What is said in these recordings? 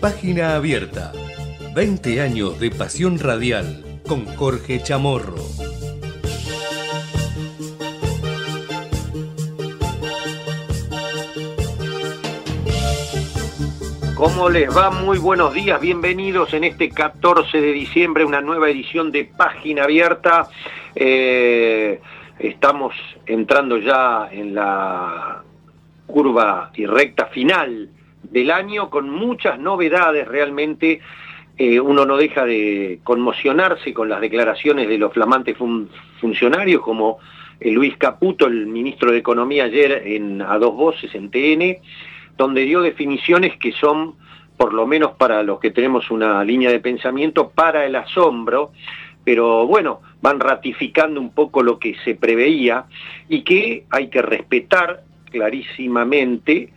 Página Abierta. 20 años de pasión radial con Jorge Chamorro. ¿Cómo les va? Muy buenos días, bienvenidos en este 14 de diciembre, una nueva edición de Página Abierta. Eh, estamos entrando ya en la curva y recta final del año con muchas novedades realmente. Eh, uno no deja de conmocionarse con las declaraciones de los flamantes funcionarios como eh, Luis Caputo, el ministro de Economía ayer en A Dos Voces en TN, donde dio definiciones que son, por lo menos para los que tenemos una línea de pensamiento, para el asombro, pero bueno, van ratificando un poco lo que se preveía y que hay que respetar clarísimamente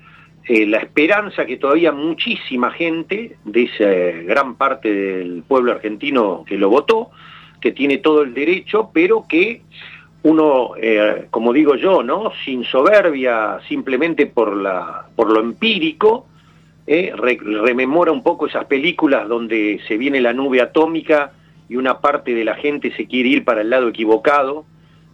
eh, la esperanza que todavía muchísima gente de esa gran parte del pueblo argentino que lo votó, que tiene todo el derecho, pero que uno, eh, como digo yo, ¿no? sin soberbia, simplemente por, la, por lo empírico, eh, rememora un poco esas películas donde se viene la nube atómica y una parte de la gente se quiere ir para el lado equivocado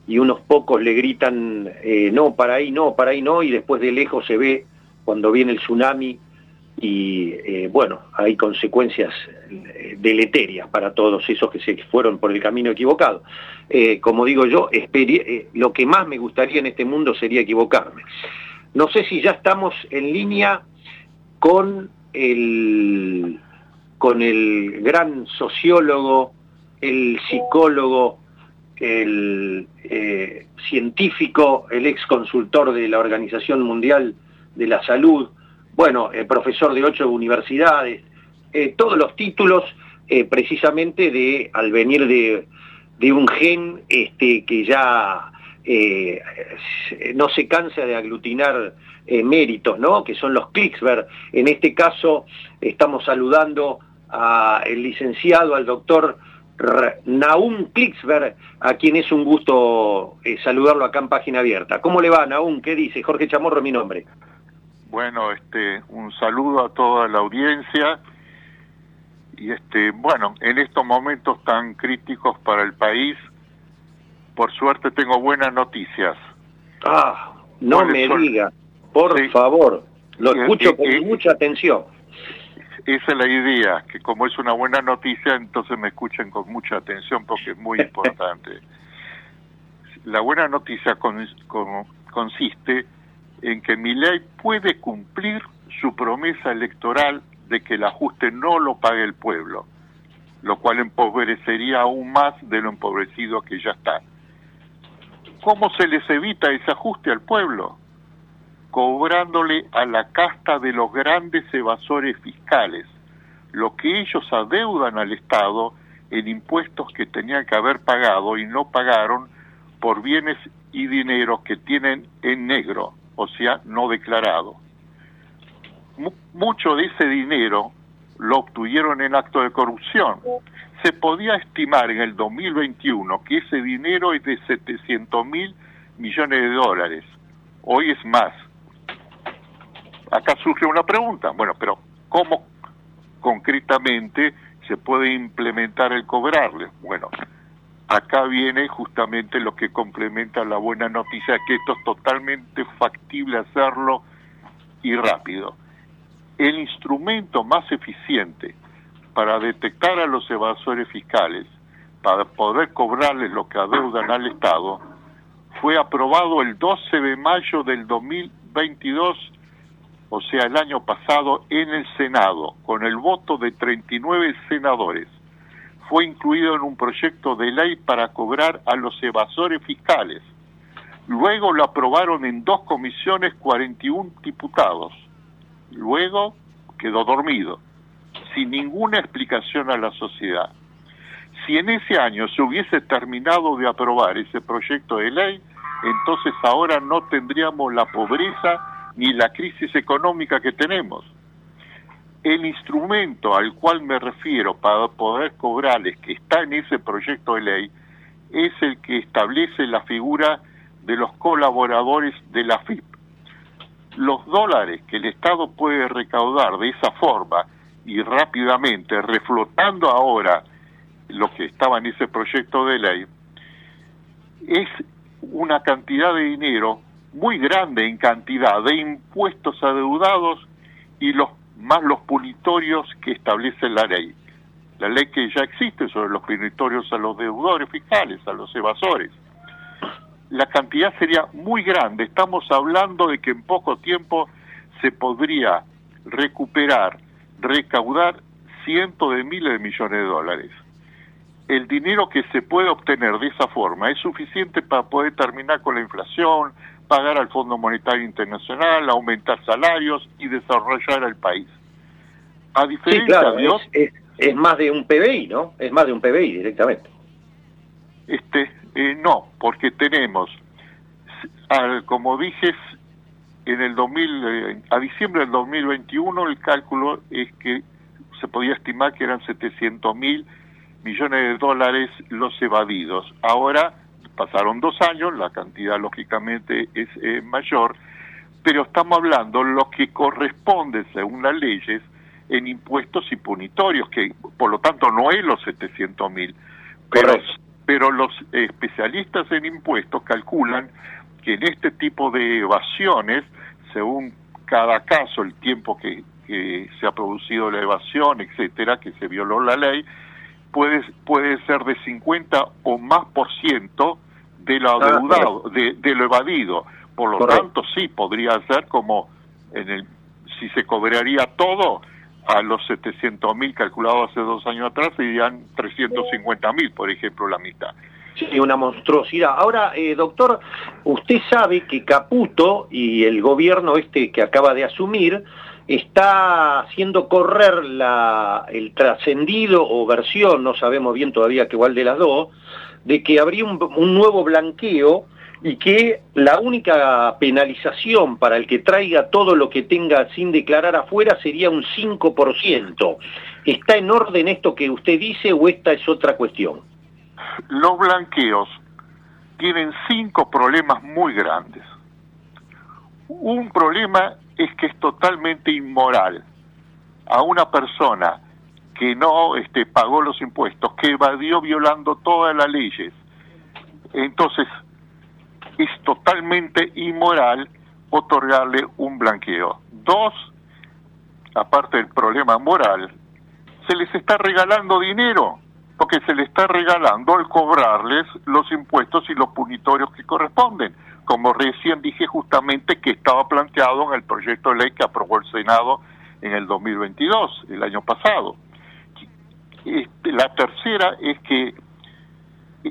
y unos pocos le gritan, no, para ahí no, para ahí no, y después de lejos se ve cuando viene el tsunami y eh, bueno, hay consecuencias eh, deleterias para todos esos que se fueron por el camino equivocado. Eh, como digo yo, lo que más me gustaría en este mundo sería equivocarme. No sé si ya estamos en línea con el, con el gran sociólogo, el psicólogo, el científico, el ex consultor de la Organización Mundial de la salud, bueno, eh, profesor de ocho universidades, eh, todos los títulos eh, precisamente de, al venir de, de un gen este, que ya no se cansa de aglutinar méritos, ¿no? que son los Klicksberg. En este caso estamos saludando al licenciado, al doctor Naum Klicksberg, a quien es un gusto saludarlo acá en Página Abierta. ¿Cómo le va, Naum? ¿Qué dice? Jorge Chamorro, mi nombre. Bueno, este, un saludo a toda la audiencia y este, bueno, en estos momentos tan críticos para el país, por suerte tengo buenas noticias. Ah, no me diga, por favor, lo escucho con mucha atención. Esa es la idea, que como es una buena noticia, entonces me escuchen con mucha atención porque es muy importante. la buena noticia con, consiste en que ley puede cumplir su promesa electoral de que el ajuste no lo pague el pueblo, lo cual empobrecería aún más de lo empobrecido que ya está. ¿Cómo se les evita ese ajuste al pueblo? Cobrándole a la casta de los grandes evasores fiscales, lo que ellos adeudan al Estado en impuestos que tenían que haber pagado y no pagaron por bienes y dinero que tienen en negro o sea, no declarado. mucho de ese dinero lo obtuvieron en acto de corrupción. Se podía estimar en el 2021 que ese dinero es de 700 mil millones de dólares. Hoy es más. Acá surge una pregunta. Bueno, pero ¿cómo concretamente se puede implementar el cobrarle? Bueno, acá viene justamente lo que complementa la buena noticia, que esto es totalmente factible hacerlo y rápido. El instrumento más eficiente para detectar a los evasores fiscales, para poder cobrarles lo que adeudan al Estado, fue aprobado el 12 de mayo del 2022, o sea, el año pasado, en el Senado, con el voto de 39 senadores fue incluido en un proyecto de ley para cobrar a los evasores fiscales. Luego lo aprobaron en dos comisiones 41 diputados. Luego quedó dormido, sin ninguna explicación a la sociedad. Si en ese año se hubiese terminado de aprobar ese proyecto de ley, entonces ahora no tendríamos la pobreza ni la crisis económica que tenemos. El instrumento al cual me refiero para poder cobrarles, que está en ese proyecto de ley, es el que establece la figura de los colaboradores de la FIP. Los dólares que el Estado puede recaudar de esa forma y rápidamente, reflotando ahora lo que estaba en ese proyecto de ley, es una cantidad de dinero muy grande en cantidad de impuestos adeudados y los más los punitorios que establece la ley. La ley que ya existe sobre los punitorios a los deudores fiscales, a los evasores. La cantidad sería muy grande. Estamos hablando de que en poco tiempo se podría recuperar, recaudar cientos de miles de millones de dólares el dinero que se puede obtener de esa forma es suficiente para poder terminar con la inflación, pagar al Fondo Monetario Internacional, aumentar salarios y desarrollar el país. A diferencia de es, más de un PBI, ¿no? Es más de un PBI directamente. Este, eh, no, porque tenemos, como dije, en el 2000, eh, a diciembre del 2021 el cálculo es que se podía estimar que eran 700 mil millones de dólares los evadidos. Ahora pasaron dos años, la cantidad lógicamente es eh, mayor, pero estamos hablando lo que corresponde según las leyes en impuestos y punitorios, que por lo tanto no es los 700 mil, pero, pero los especialistas en impuestos calculan que en este tipo de evasiones, según cada caso, el tiempo que, que se ha producido la evasión, etcétera, que se violó la ley, puede, puede ser de 50 o más por ciento de lo ah, adeudado, de, lo evadido. Por lo tanto, sí, podría ser como en el, si se cobraría todo a los 700 mil calculados hace dos años atrás, serían 350 mil, por ejemplo, la mitad. Sí, una monstruosidad. Ahora, eh, doctor, usted sabe que Caputo y el gobierno este que acaba de asumir está haciendo correr la, el trascendido o versión, no sabemos bien todavía qué igual de las dos, de que habría un, nuevo blanqueo y que la única penalización para el que traiga todo lo que tenga sin declarar afuera sería un 5%. ¿Está en orden esto que usted dice o esta es otra cuestión? Los blanqueos tienen cinco problemas muy grandes. Un problema es que es totalmente inmoral a una persona que no este, pagó los impuestos, que evadió violando todas las leyes. Entonces, es totalmente inmoral otorgarle un blanqueo. Dos, aparte del problema moral, se les está regalando dinero, porque se les está regalando al cobrarles los impuestos y los punitorios que corresponden como recién dije justamente que estaba planteado en el proyecto de ley que aprobó el Senado en el 2022, el año pasado. Este, la tercera es que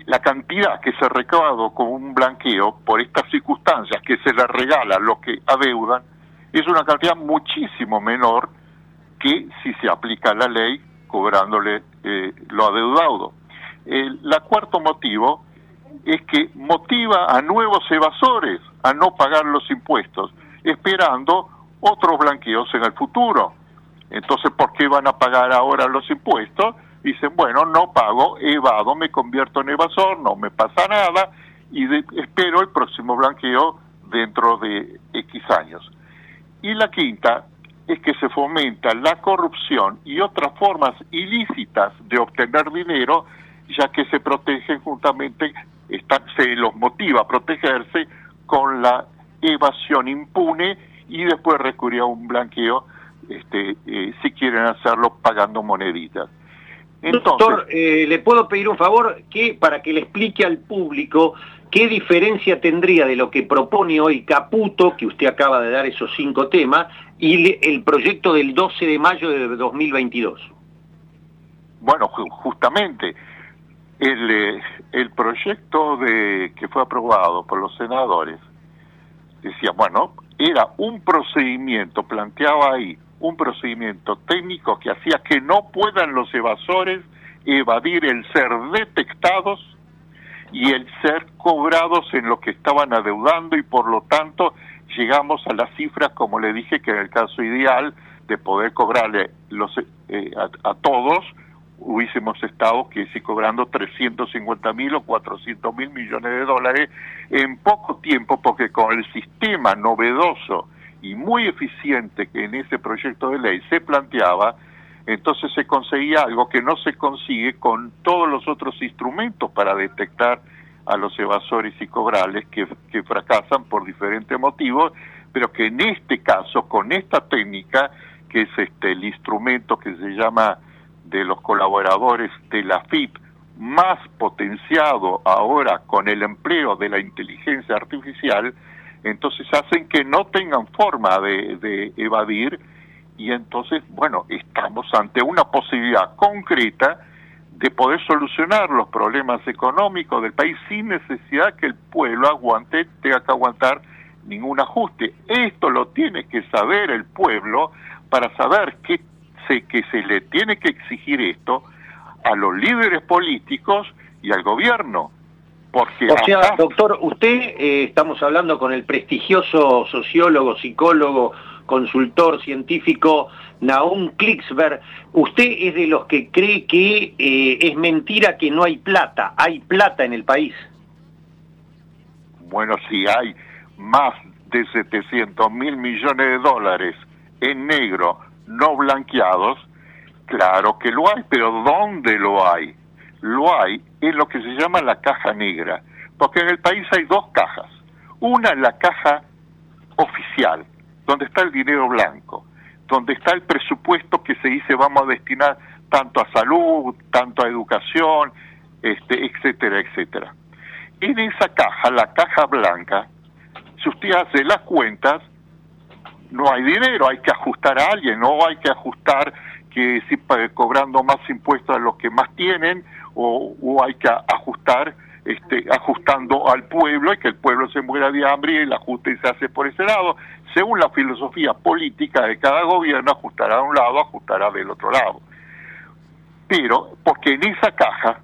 la cantidad que se ha recaudado con un blanqueo por estas circunstancias que se le regala a los que adeudan es una cantidad muchísimo menor que si se aplica la ley cobrándole eh, lo adeudado. El la cuarto motivo es que motiva a nuevos evasores a no pagar los impuestos, esperando otros blanqueos en el futuro. Entonces, ¿por qué van a pagar ahora los impuestos? Dicen, bueno, no pago, evado, me convierto en evasor, no me pasa nada y espero el próximo blanqueo dentro de X años. Y la quinta es que se fomenta la corrupción y otras formas ilícitas de obtener dinero, ya que se protegen juntamente se los motiva a protegerse con la evasión impune y después recurrir a un blanqueo este, eh, si quieren hacerlo pagando moneditas. Doctor, eh, ¿le puedo pedir un favor que para que le explique al público qué diferencia tendría de lo que propone hoy Caputo, que usted acaba de dar esos cinco temas, y el proyecto del 12 de mayo de 2022? Bueno, justamente, el, eh, el proyecto de que fue aprobado por los senadores decía, bueno, era un procedimiento, planteaba ahí, un procedimiento técnico que hacía que no puedan los evasores evadir el ser detectados y el ser cobrados en lo que estaban adeudando y por lo tanto llegamos a las cifras, como le dije, que en el caso ideal de poder cobrarle los, eh, a todos hubiésemos estado que si cobrando 350 mil o 400 mil millones de dólares en poco tiempo, porque con el sistema novedoso y muy eficiente que en ese proyecto de ley se planteaba, entonces se conseguía algo que no se consigue con todos los otros instrumentos para detectar a los evasores y cobrales que, que fracasan por diferentes motivos, pero que en este caso, con esta técnica, que es este el instrumento que se llama de los colaboradores de la FIP, más potenciado ahora con el empleo de la inteligencia artificial, entonces hacen que no tengan forma de, evadir y entonces, bueno, estamos ante una posibilidad concreta de poder solucionar los problemas económicos del país sin necesidad que el pueblo aguante, tenga que aguantar ningún ajuste. Esto lo tiene que saber el pueblo para saber que se, que se le tiene que exigir esto a los líderes políticos y al gobierno. Porque o sea, doctor, usted, eh, estamos hablando con el prestigioso sociólogo, psicólogo, consultor científico Naum Klicksberg, usted es de los que cree que eh, es mentira que no hay plata, hay plata en el país. Bueno, si hay más de 700 mil millones de dólares en negro no blanqueados, claro que lo hay, pero ¿dónde lo hay? Lo hay en lo que se llama la caja negra, porque en el país hay dos cajas. Una es la caja oficial, donde está el dinero blanco, donde está el presupuesto que se dice vamos a destinar tanto a salud, tanto a educación, este, etcétera, etcétera. En esa caja, la caja blanca, si usted hace las cuentas, no hay dinero, hay que ajustar a alguien, no hay que ajustar que si cobrando más impuestos a los que más tienen o, hay que ajustar este, ajustando al pueblo y que el pueblo se muera de hambre y el ajuste se hace por ese lado. Según la filosofía política de cada gobierno, ajustará a un lado, ajustará del otro lado. Pero, porque en esa caja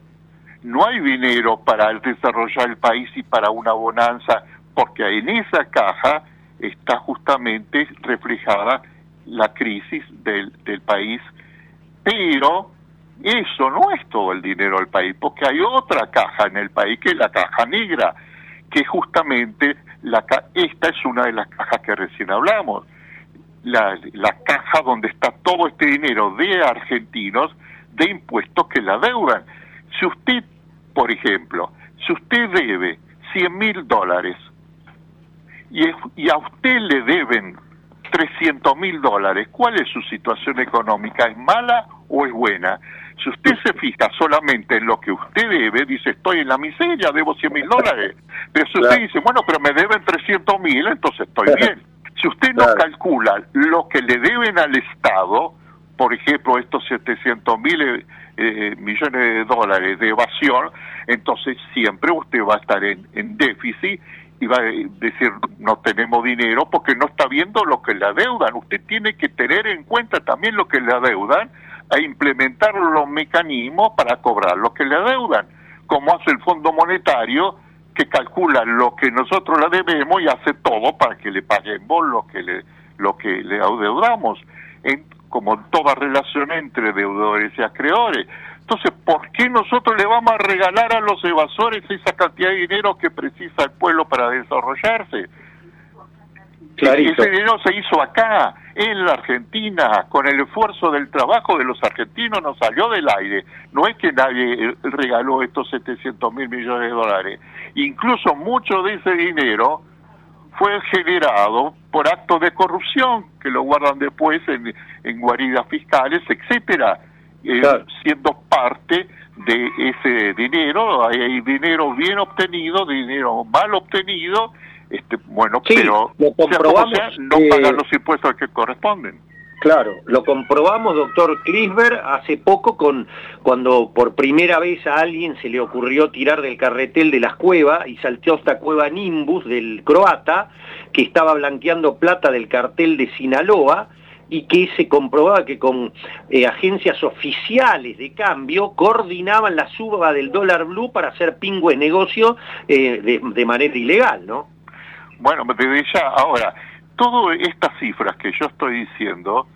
no hay dinero para desarrollar el país y para una bonanza, porque en esa caja está justamente reflejada la crisis del, del país, pero eso no es todo el dinero del país, porque hay otra caja en el país que es la caja negra, que justamente la esta es una de las cajas que recién hablamos, la, la caja donde está todo este dinero de argentinos de impuestos que la deudan. Si usted, por ejemplo, si usted debe 100 mil dólares y, y a usted le deben 300 mil dólares, ¿cuál es su situación económica? ¿Es mala o es buena? Si usted se fija solamente en lo que usted debe, dice, estoy en la miseria, debo 100 mil dólares. Pero si usted dice, bueno, pero me deben 300 mil, entonces estoy bien. Si usted no calcula lo que le deben al Estado, por ejemplo, estos 700 mil eh, eh, millones de dólares de evasión, entonces siempre usted va a estar en, en déficit y va a decir no tenemos dinero porque no está viendo lo que le adeudan. Usted tiene que tener en cuenta también lo que le adeudan a implementar los mecanismos para cobrar lo que le adeudan, como hace el Fondo Monetario, que calcula lo que nosotros le debemos y hace todo para que le paguemos lo que le, lo que le adeudamos, en, como toda relación entre deudores y acreedores. Entonces, ¿por qué nosotros le vamos a regalar a los evasores esa cantidad de dinero que precisa el pueblo para desarrollarse? Ese dinero se hizo acá, en la Argentina, con el esfuerzo del trabajo de los argentinos, no salió del aire. No es que nadie eh, regaló estos 700 mil millones de dólares. Incluso mucho de ese dinero fue generado por actos de corrupción que lo guardan después en, en guaridas fiscales, etcétera, eh, siendo parte de ese dinero. Hay dinero bien obtenido, dinero mal obtenido este, bueno, pero lo comprobamos, no pagan los impuestos que corresponden. Claro, lo comprobamos, doctor Klisberg, hace poco con cuando por primera vez a alguien se le ocurrió tirar del carretel de las cuevas y salteó esta cueva Nimbus del croata, que estaba blanqueando plata del cartel de Sinaloa, y que se comprobaba que con eh, agencias oficiales de cambio coordinaban la suba del dólar blue para hacer pingüe negocio eh, de, de manera ilegal, ¿no? Bueno, desde ya, ahora, todas estas cifras que yo estoy diciendo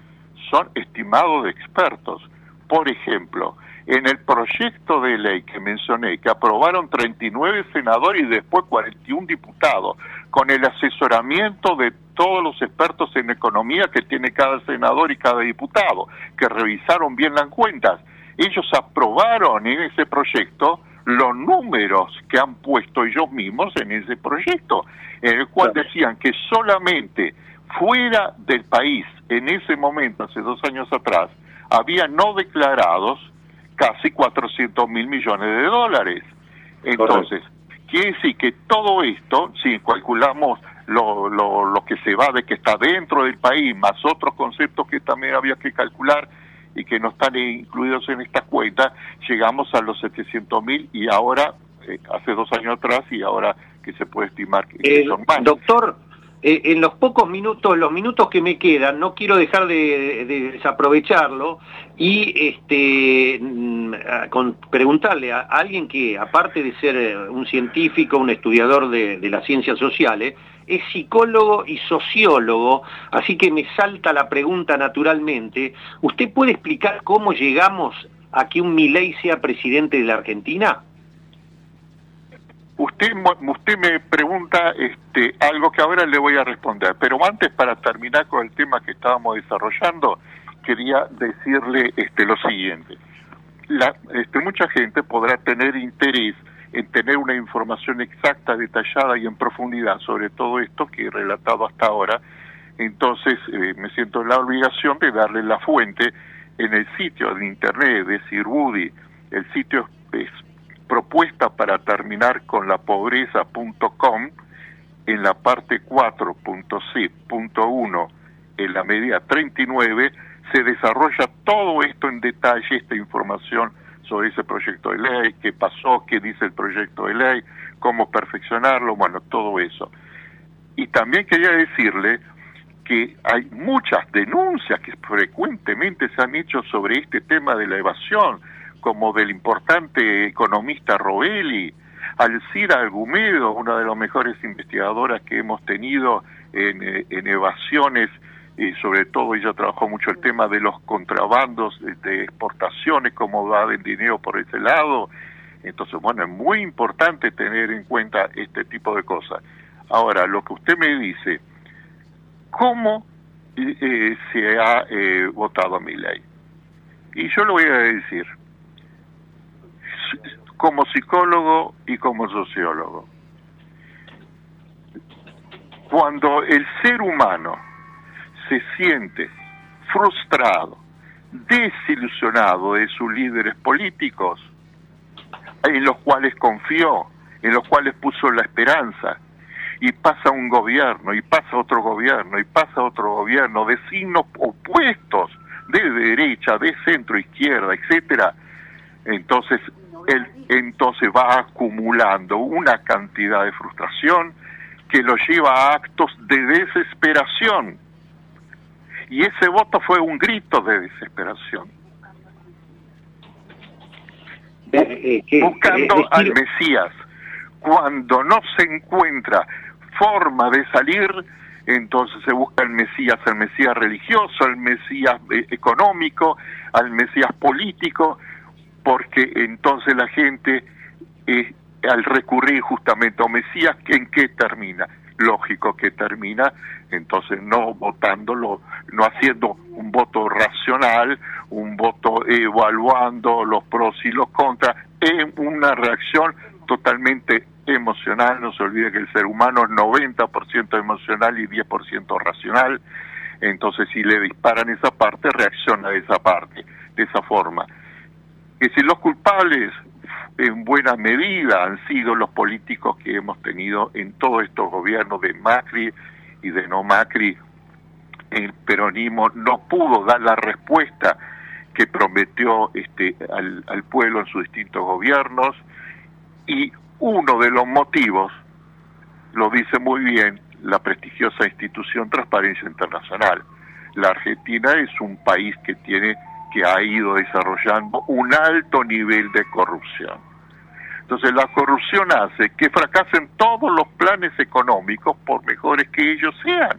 son estimados de expertos. Por ejemplo, en el proyecto de ley que mencioné, que aprobaron 39 senadores y después 41 diputados, con el asesoramiento de todos los expertos en economía que tiene cada senador y cada diputado, que revisaron bien las cuentas. Ellos aprobaron en ese proyecto los números que han puesto ellos mismos en ese proyecto, en el cual decían que solamente fuera del país, en ese momento, hace dos años atrás, había no declarados casi 400 mil millones de dólares. Entonces, quiere decir que todo esto, si calculamos lo, lo, lo que se va de que está dentro del país, más otros conceptos que también había que calcular y que no están incluidos en esta cuenta, llegamos a los 700 mil y ahora, eh, hace dos años atrás y ahora que se puede estimar que, eh, son más. Doctor, eh, en los pocos minutos, los minutos que me quedan, no quiero dejar de, desaprovecharlo y este, mm, con, preguntarle a, alguien que, aparte de ser un científico, un estudiador de, las ciencias sociales, es psicólogo y sociólogo, así que me salta la pregunta naturalmente. ¿Usted puede explicar cómo llegamos a que un Milei sea presidente de la Argentina? Usted, usted me pregunta este, algo que ahora le voy a responder, pero antes para terminar con el tema que estábamos desarrollando, quería decirle este, lo siguiente. La, este, mucha gente podrá tener interés en tener una información exacta, detallada y en profundidad sobre todo esto que he relatado hasta ahora. Entonces eh, me siento en la obligación de darle la fuente en el sitio de internet de Sir Woody. El sitio es propuesta para terminar con la pobreza.com en la parte 4.c.1 en la medida 39 se desarrolla todo esto en detalle, esta información sobre ese proyecto de ley, qué pasó, qué dice el proyecto de ley, cómo perfeccionarlo, bueno, todo eso. Y también quería decirle que hay muchas denuncias que frecuentemente se han hecho sobre este tema de la evasión, como del importante economista Roelli, Alcira Algumedo, una de las mejores investigadoras que hemos tenido en, eh, evasiones, y sobre todo ella trabajó mucho el tema de los contrabandos de exportaciones, cómo va el dinero por ese lado. Entonces, bueno, es muy importante tener en cuenta este tipo de cosas. Ahora, lo que usted me dice, ¿cómo eh, se ha eh, votado mi ley? Y yo lo voy a decir, como psicólogo y como sociólogo. Cuando el ser humano se siente frustrado, desilusionado de sus líderes políticos, en los cuales confió, en los cuales puso la esperanza, y pasa un gobierno, y pasa otro gobierno, y pasa otro gobierno de signos opuestos, de derecha, de centro, izquierda, etcétera, entonces él entonces va acumulando una cantidad de frustración que lo lleva a actos de desesperación. Y ese voto fue un grito de desesperación. Eh, eh, Buscando eh, al Mesías. Cuando no se encuentra forma de salir, entonces se busca el Mesías, el Mesías religioso, el Mesías económico, al Mesías político, porque entonces la gente, eh, al recurrir justamente a Mesías, ¿en qué termina? Lógico que termina, entonces no votándolo, no haciendo un voto racional, un voto evaluando los pros y los contras, en una reacción totalmente emocional, no se olvide que el ser humano es 90% emocional y 10% racional, entonces si le disparan esa parte, reacciona de esa parte, de esa forma. Que si los culpables en buena medida han sido los políticos que hemos tenido en todos estos gobiernos de Macri y de no Macri, el peronismo no pudo dar la respuesta que prometió este, al, al pueblo en sus distintos gobiernos y uno de los motivos, lo dice muy bien la prestigiosa institución Transparencia Internacional. La Argentina es un país que tiene que ha ido desarrollando un alto nivel de corrupción. Entonces la corrupción hace que fracasen todos los planes económicos por mejores que ellos sean.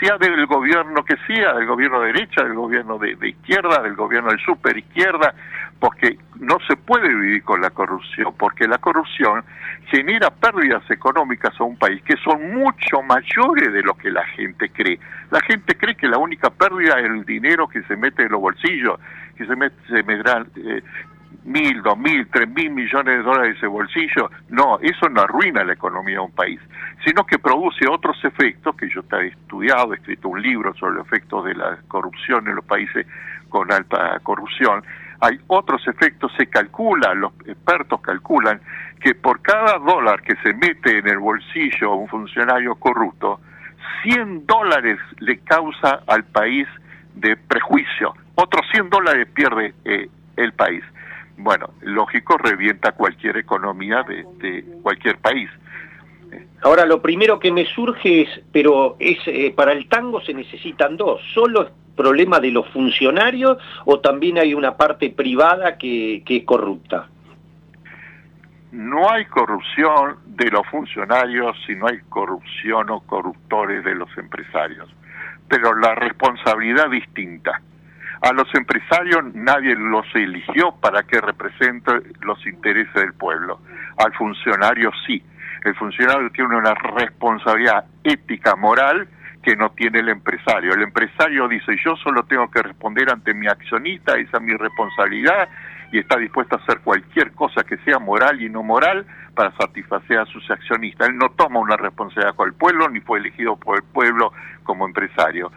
Sea del gobierno que sea, del gobierno de derecha, del gobierno de, izquierda, del gobierno de super izquierda, porque no se puede vivir con la corrupción, porque la corrupción genera pérdidas económicas a un país que son mucho mayores de lo que la gente cree. La gente cree que la única pérdida es el dinero que se mete en los bolsillos, que se, mete, se meterán eh, mil, dos mil, tres mil millones de dólares de ese bolsillo. No, eso no arruina la economía de un país, sino que produce otros efectos, que yo he estudiado, he escrito un libro sobre los efectos de la corrupción en los países con alta corrupción. Hay otros efectos, se calcula, los expertos calculan, que por cada dólar que se mete en el bolsillo un funcionario corrupto, 100 dólares le causa al país de prejuicio, otros 100 dólares pierde eh, el país bueno, lógico, revienta cualquier economía de, cualquier país. Ahora, lo primero que me surge es, pero es eh, para el tango se necesitan dos, ¿solo es problema de los funcionarios o también hay una parte privada que, que es corrupta? No hay corrupción de los funcionarios si no hay corrupción o corruptores de los empresarios, pero la responsabilidad distinta. A los empresarios nadie los eligió para que representen los intereses del pueblo. Al funcionario sí. El funcionario tiene una responsabilidad ética, moral, que no tiene el empresario. El empresario dice, yo solo tengo que responder ante mi accionista, esa es mi responsabilidad, y está dispuesto a hacer cualquier cosa que sea moral y no moral para satisfacer a sus accionistas. Él no toma una responsabilidad con el pueblo, ni fue elegido por el pueblo como empresario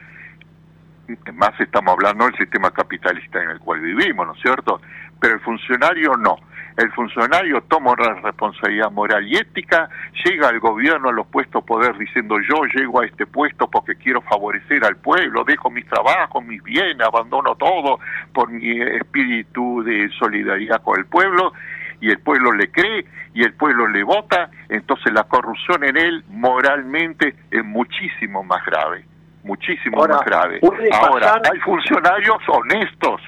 más estamos hablando del sistema capitalista en el cual vivimos, ¿no es cierto? Pero el funcionario no. El funcionario toma una responsabilidad moral y ética, llega al gobierno a los puestos poder diciendo yo llego a este puesto porque quiero favorecer al pueblo, dejo mis trabajos, mis bienes, abandono todo por mi espíritu de solidaridad con el pueblo y el pueblo le cree y el pueblo le vota, entonces la corrupción en él moralmente es muchísimo más grave muchísimo más grave. Ahora, hay funcionarios honestos,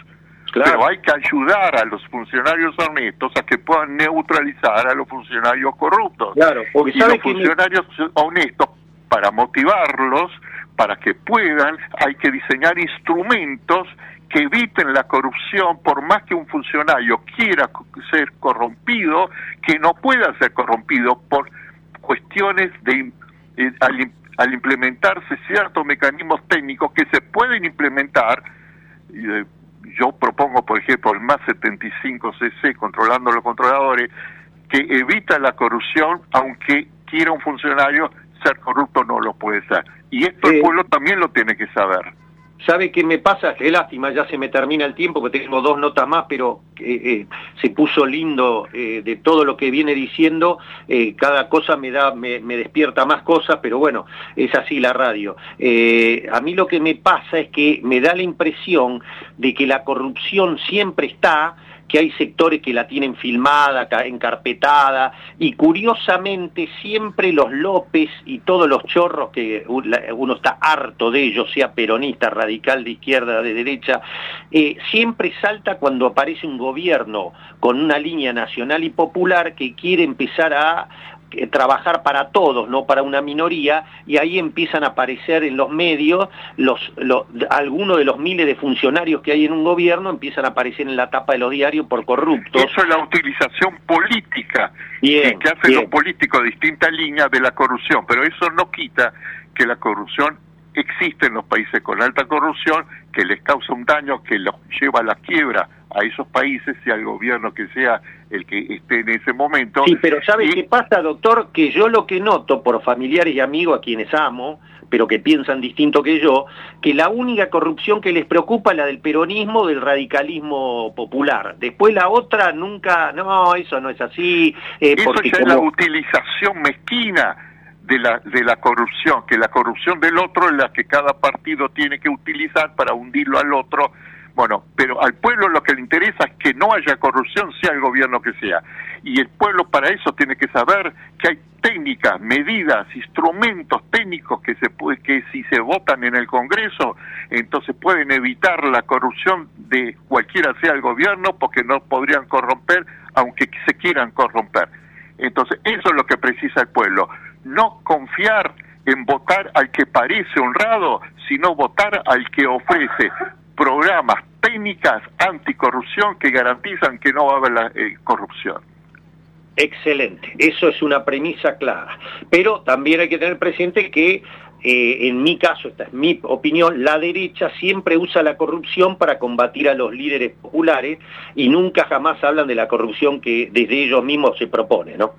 pero hay que ayudar a los funcionarios honestos a que puedan neutralizar a los funcionarios corruptos. Claro, y los funcionarios honestos, para motivarlos, para que puedan, hay que diseñar instrumentos que eviten la corrupción, por más que un funcionario quiera ser corrompido, que no pueda ser corrompido por cuestiones de eh, al implementarse ciertos mecanismos técnicos que se pueden implementar, eh, yo propongo, por ejemplo, el más 75cc, controlando los controladores, que evita la corrupción, aunque quiera un funcionario ser corrupto no lo puede ser. Y esto el pueblo también lo tiene que saber. ¿Sabe qué me pasa? Qué lástima, ya se me termina el tiempo, porque tengo dos notas más, pero eh, eh, se puso lindo eh, de todo lo que viene diciendo. cada cosa me, da, me, me, despierta más cosas, pero bueno, es así la radio. a mí lo que me pasa es que me da la impresión de que la corrupción siempre está que hay sectores que la tienen filmada, encarpetada, y curiosamente siempre los López y todos los chorros que uno está harto de ellos, sea peronista, radical, de izquierda, de derecha, eh, siempre salta cuando aparece un gobierno con una línea nacional y popular que quiere empezar a trabajar para todos, no para una minoría, y ahí empiezan a aparecer en los medios los, algunos de los miles de funcionarios que hay en un gobierno empiezan a aparecer en la tapa de los diarios por corruptos. Eso es la utilización política que hacen los políticos de distintas líneas de la corrupción, pero eso no quita que la corrupción existe en los países con alta corrupción, que les causa un daño que los lleva a la quiebra a esos países, sea el gobierno que sea el que esté en ese momento. Sí, pero ¿sabe qué pasa, doctor? Que yo lo que noto por familiares y amigos a quienes amo, pero que piensan distinto que yo, que la única corrupción que les preocupa es la del peronismo, del radicalismo popular. Después la otra nunca, no, eso no es así. Eh, eso ya es la utilización mezquina de la, de la corrupción, que la corrupción del otro es la que cada partido tiene que utilizar para hundirlo al otro bueno, pero al pueblo lo que le interesa es que no haya corrupción, sea el gobierno que sea. Y el pueblo para eso tiene que saber que hay técnicas, medidas, instrumentos técnicos que se puede, que si se votan en el Congreso, entonces pueden evitar la corrupción de cualquiera sea el gobierno porque no podrían corromper aunque se quieran corromper. Entonces, eso es lo que precisa el pueblo, no confiar en votar al que parece honrado, sino votar al que ofrece programas, técnicas anticorrupción que garantizan que no va a haber la, eh, corrupción. Excelente, eso es una premisa clara. Pero también hay que tener presente que eh, en mi caso, esta es mi opinión, la derecha siempre usa la corrupción para combatir a los líderes populares y nunca jamás hablan de la corrupción que desde ellos mismos se propone, ¿no?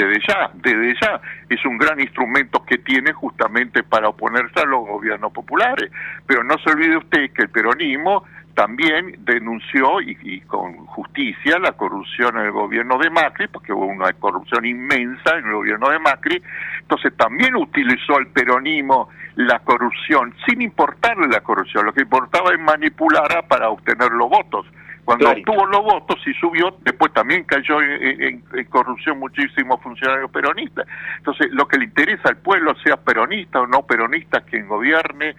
Desde ya, desde ya, es un gran instrumento que tiene justamente para oponerse a los gobiernos populares. Pero no se olvide usted que el peronismo también denunció y, con justicia la corrupción en el gobierno de Macri, porque hubo una corrupción inmensa en el gobierno de Macri, entonces también utilizó el peronismo la corrupción, sin importarle la corrupción, lo que importaba es manipularla para obtener los votos. Cuando obtuvo los votos y subió, después también cayó en, en, corrupción muchísimos funcionarios peronistas. Entonces, lo que le interesa al pueblo, sea peronista o no peronista, quien gobierne,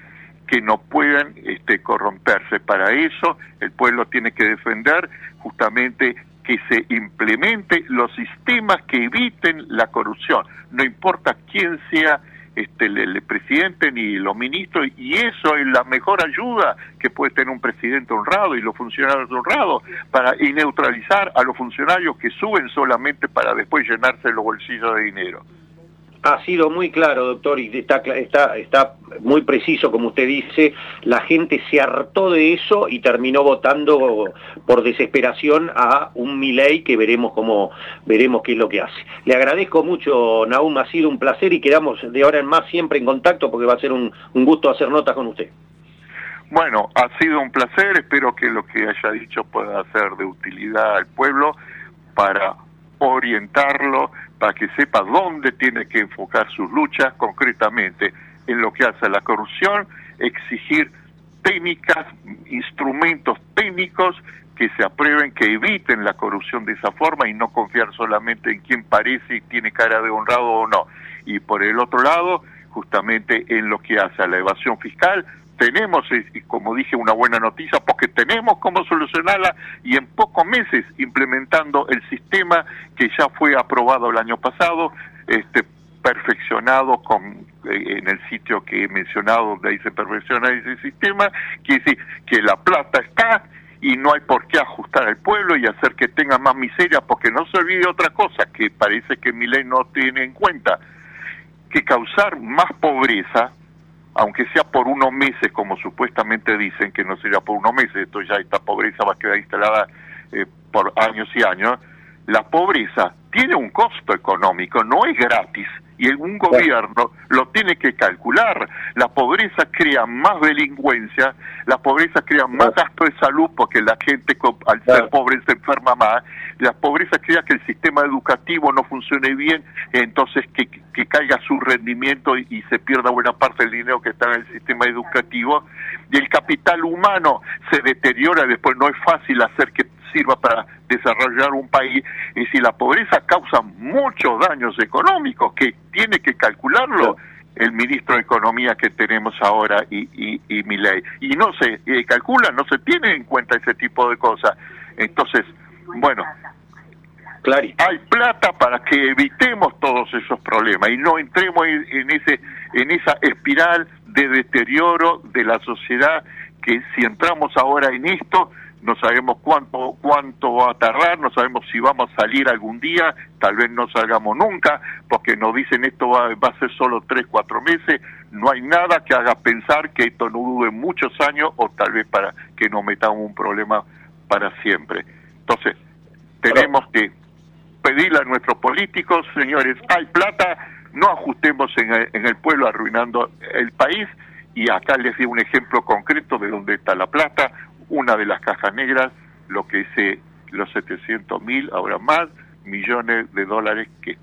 que no puedan este, corromperse. Para eso el pueblo tiene que defender justamente que se implemente los sistemas que eviten la corrupción, no importa quién sea este, el, presidente ni los ministros, y eso es la mejor ayuda que puede tener un presidente honrado y los funcionarios honrados para y neutralizar a los funcionarios que suben solamente para después llenarse los bolsillos de dinero. Ha sido muy claro, doctor, y está, está, está muy preciso, como usted dice, la gente se hartó de eso y terminó votando por desesperación a un Milei que veremos cómo, veremos qué es lo que hace. Le agradezco mucho, Naum, ha sido un placer y quedamos de ahora en más siempre en contacto porque va a ser un, un gusto hacer notas con usted. Bueno, ha sido un placer, espero que lo que haya dicho pueda ser de utilidad al pueblo para orientarlo para que sepa dónde tiene que enfocar sus luchas concretamente en lo que hace a la corrupción, exigir técnicas, instrumentos técnicos que se aprueben, que eviten la corrupción de esa forma y no confiar solamente en quien parece y tiene cara de honrado o no. Y por el otro lado, justamente en lo que hace a la evasión fiscal, tenemos, como dije, una buena noticia porque tenemos cómo solucionarla y en pocos meses implementando el sistema que ya fue aprobado el año pasado, este perfeccionado con eh, en el sitio que he mencionado donde ahí se perfecciona ese sistema, quiere decir que la plata está y no hay por qué ajustar al pueblo y hacer que tenga más miseria, porque no se olvide otra cosa que parece que mi ley no tiene en cuenta, que causar más pobreza aunque sea por unos meses, como supuestamente dicen, que no sería por unos meses, esto ya esta pobreza va a quedar instalada eh, por años y años, la pobreza tiene un costo económico, no es gratis, y un gobierno lo tiene que calcular. La pobreza crea más delincuencia, la pobreza crea más gasto de salud porque la gente al ser pobre se enferma más, la pobreza crea que el sistema educativo no funcione bien, entonces que, que caiga su rendimiento y, y, se pierda buena parte del dinero que está en el sistema educativo, y el capital humano se deteriora, después no es fácil hacer que sirva para desarrollar un país y si la pobreza causa muchos daños económicos que tiene que calcularlo el ministro de Economía que tenemos ahora y, y, y mi ley. Y no se eh, calcula, no se tiene en cuenta ese tipo de cosas. Entonces, bueno, hay plata para que evitemos todos esos problemas y no entremos en, ese en esa espiral de deterioro de la sociedad que si entramos ahora en esto no sabemos cuánto, cuánto va a tardar, no sabemos si vamos a salir algún día, tal vez no salgamos nunca, porque nos dicen esto va, va a ser solo tres, cuatro meses, no hay nada que haga pensar que esto no dure muchos años o tal vez para que nos metamos un problema para siempre. Entonces, tenemos que pedirle a nuestros políticos, señores, hay plata, no ajustemos en el, en el pueblo arruinando el país, y acá les di un ejemplo concreto de dónde está la plata, una de las cajas negras, lo que es los 700 mil, ahora más, millones de dólares que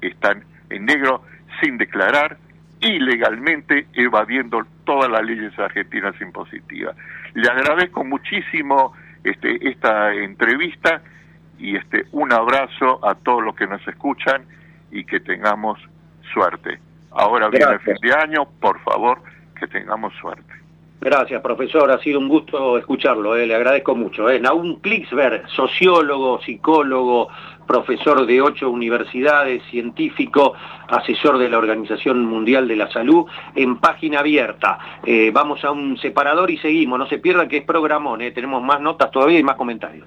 están en negro sin declarar, ilegalmente evadiendo todas las leyes argentinas impositivas. Le agradezco muchísimo este, esta entrevista y este, un abrazo a todos los que nos escuchan y que tengamos suerte. Ahora viene el fin de año, por favor, que tengamos suerte. Gracias, profesor. Ha sido un gusto escucharlo. Eh. Le agradezco mucho. Eh. Naum Klicksberg, sociólogo, psicólogo, profesor de ocho universidades, científico, asesor de la Organización Mundial de la Salud, en página abierta. Eh, vamos a un separador y seguimos. No se pierdan que es programón. Eh. Tenemos más notas todavía y más comentarios.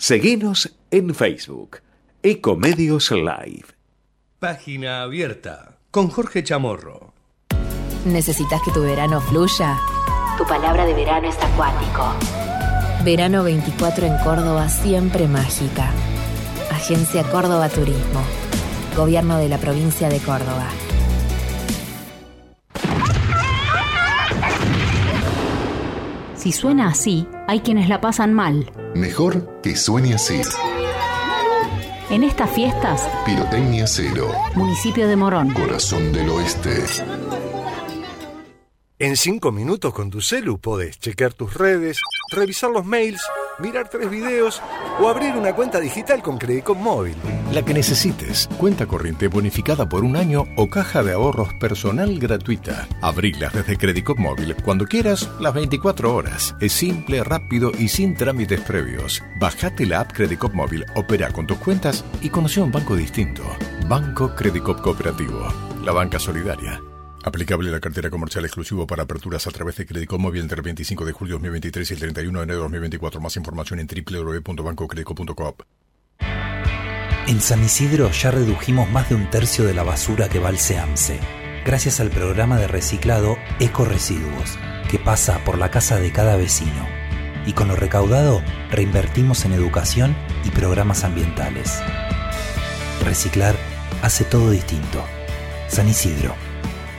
Seguinos en Facebook, Ecomedios Live. Página abierta con Jorge Chamorro. ¿Necesitas que tu verano fluya? Tu palabra de verano es acuático. Verano 24 en Córdoba, siempre mágica. Agencia Córdoba Turismo. Gobierno de la provincia de Córdoba. Si suena así, hay quienes la pasan mal. Mejor que suene así. En estas fiestas, Pirotecnia Cero. Municipio de Morón. Corazón del Oeste. En cinco minutos con tu celu podés chequear tus redes, revisar los mails, mirar tres videos o abrir una cuenta digital con Credicop Móvil. La que necesites. Cuenta corriente bonificada por un año o caja de ahorros personal gratuita. Abrilas desde Credicop Móvil cuando quieras, las 24 horas. Es simple, rápido y sin trámites previos. Bajate la app Credicop Móvil, opera con tus cuentas y conoce un banco distinto. Banco Credicop Cooperativo. La banca solidaria. Aplicable la cartera comercial exclusivo para aperturas a través de Crédito Móvil entre el 25 de julio de 2023 y el 31 de enero de 2024. Más información en www.bancocredico.com. En San Isidro ya redujimos más de un tercio de la basura que va al SEAMSE, gracias al programa de reciclado Eco Residuos, que pasa por la casa de cada vecino. Y con lo recaudado, reinvertimos en educación y programas ambientales. Reciclar hace todo distinto. San Isidro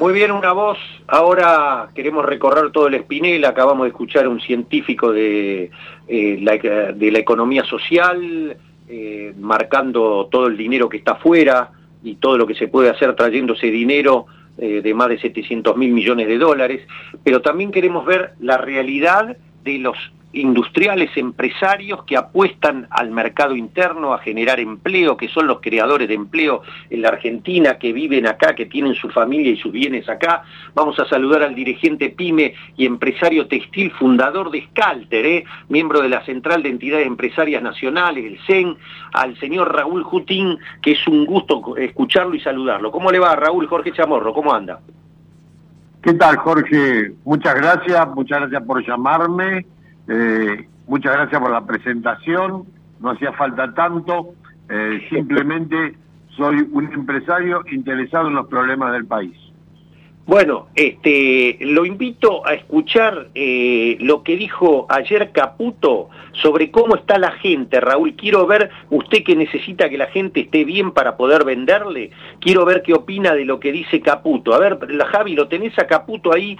Muy bien, una voz. Ahora queremos recorrer todo el espinel. Acabamos de escuchar a un científico de, eh, la, de la economía social, eh, marcando todo el dinero que está afuera y todo lo que se puede hacer trayendo ese dinero eh, de más de 700 mil millones de dólares. Pero también queremos ver la realidad de los industriales, empresarios que apuestan al mercado interno, a generar empleo, que son los creadores de empleo en la Argentina, que viven acá, que tienen su familia y sus bienes acá. Vamos a saludar al dirigente PYME y empresario textil, fundador de Scalter, ¿eh? miembro de la Central de Entidades Empresarias Nacionales, el CEN, al señor Raúl Jutín, que es un gusto escucharlo y saludarlo. ¿Cómo le va, Raúl? Jorge Chamorro, ¿cómo anda? ¿Qué tal, Jorge? Muchas gracias, muchas gracias por llamarme eh, muchas gracias por la presentación, no hacía falta tanto, eh, simplemente soy un empresario interesado en los problemas del país. Bueno, este, lo invito a escuchar eh, lo que dijo ayer Caputo sobre cómo está la gente. Raúl, quiero ver, usted que necesita que la gente esté bien para poder venderle, quiero ver qué opina de lo que dice Caputo. A ver, Javi, ¿lo tenés a Caputo ahí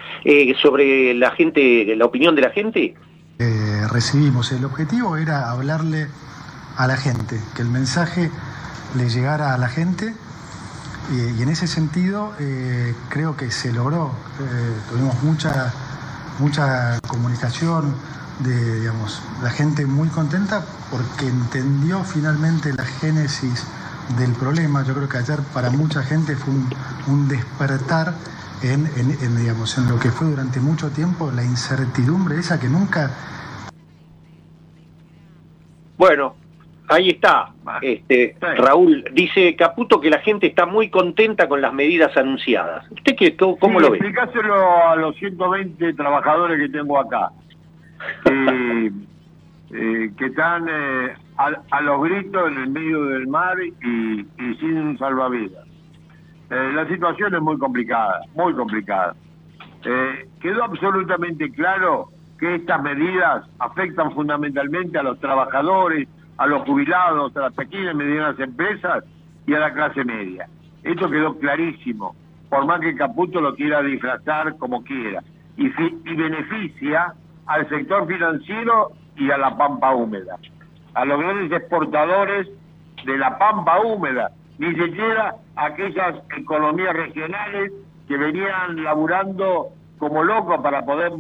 sobre la gente, la opinión de la gente? Eh, recibimos. El objetivo era hablarle a la gente, que el mensaje le llegara a la gente y en ese sentido creo que se logró. tuvimos mucha, mucha comunicación de digamos, la gente muy contenta porque entendió finalmente la génesis del problema. Yo creo que ayer para mucha gente fue un, despertar en, en, digamos, en lo que fue durante mucho tiempo la incertidumbre esa que nunca... Bueno, ahí está. Este, Raúl, dice Caputo que la gente está muy contenta con las medidas anunciadas. ¿Usted qué, cómo lo ve? Explicáselo a los 120 trabajadores que tengo acá. Eh, eh, que están eh, a, los gritos en el medio del mar y, sin salvavidas. Eh, la situación es muy complicada, muy complicada. quedó absolutamente claro que estas medidas afectan fundamentalmente a los trabajadores, a los jubilados, a las pequeñas y medianas empresas y a la clase media. Esto quedó clarísimo, por más que Caputo lo quiera disfrazar como quiera. Y beneficia al sector financiero y a la pampa húmeda, a los grandes exportadores de la pampa húmeda, ni siquiera aquellas economías regionales que venían laburando como locos para poder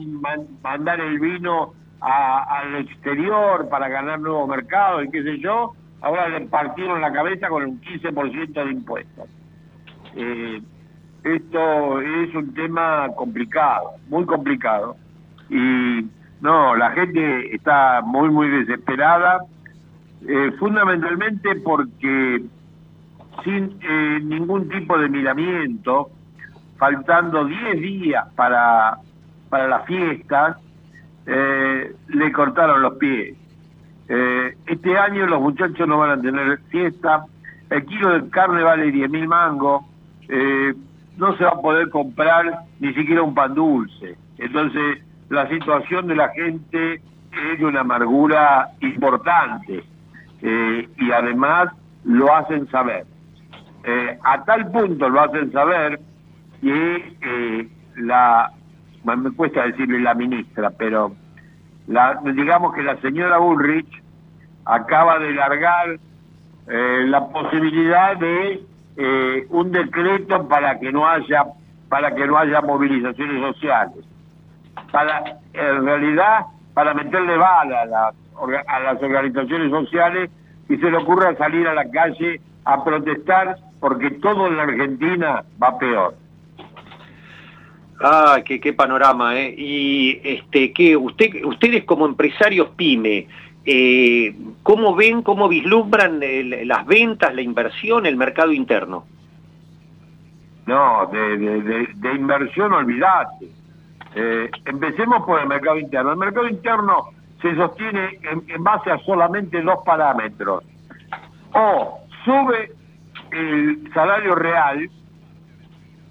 mandar el vino al exterior para ganar nuevos mercados y qué sé yo, ahora le partieron la cabeza con un 15% de impuestos. Eh, esto es un tema complicado, muy complicado. Y no, la gente está muy, muy desesperada, eh, fundamentalmente porque sin eh, ningún tipo de miramiento, faltando 10 días para, para las fiestas, eh, le cortaron los pies. este año los muchachos no van a tener fiesta, el kilo de carne vale 10 mil mangos, no se va a poder comprar ni siquiera un pan dulce. Entonces, la situación de la gente es de una amargura importante eh, y además lo hacen saber. Eh, a tal punto lo hacen saber que eh, la, me cuesta decirle la ministra, pero la, digamos que la señora Ulrich acaba de largar la posibilidad de un decreto para que no haya para que no haya movilizaciones sociales. Para, en realidad, para meterle bala a las, a las organizaciones sociales y se le ocurra salir a la calle a protestar porque todo en la Argentina va peor. Ah, qué, qué panorama, ¿eh? Y este, que usted, ustedes como empresarios pyme, eh, ¿cómo ven, cómo vislumbran las ventas, la inversión, el mercado interno? No, de, de, de inversión olvidate. Eh, empecemos por el mercado interno. El mercado interno se sostiene en, base a solamente dos parámetros. O sube el salario real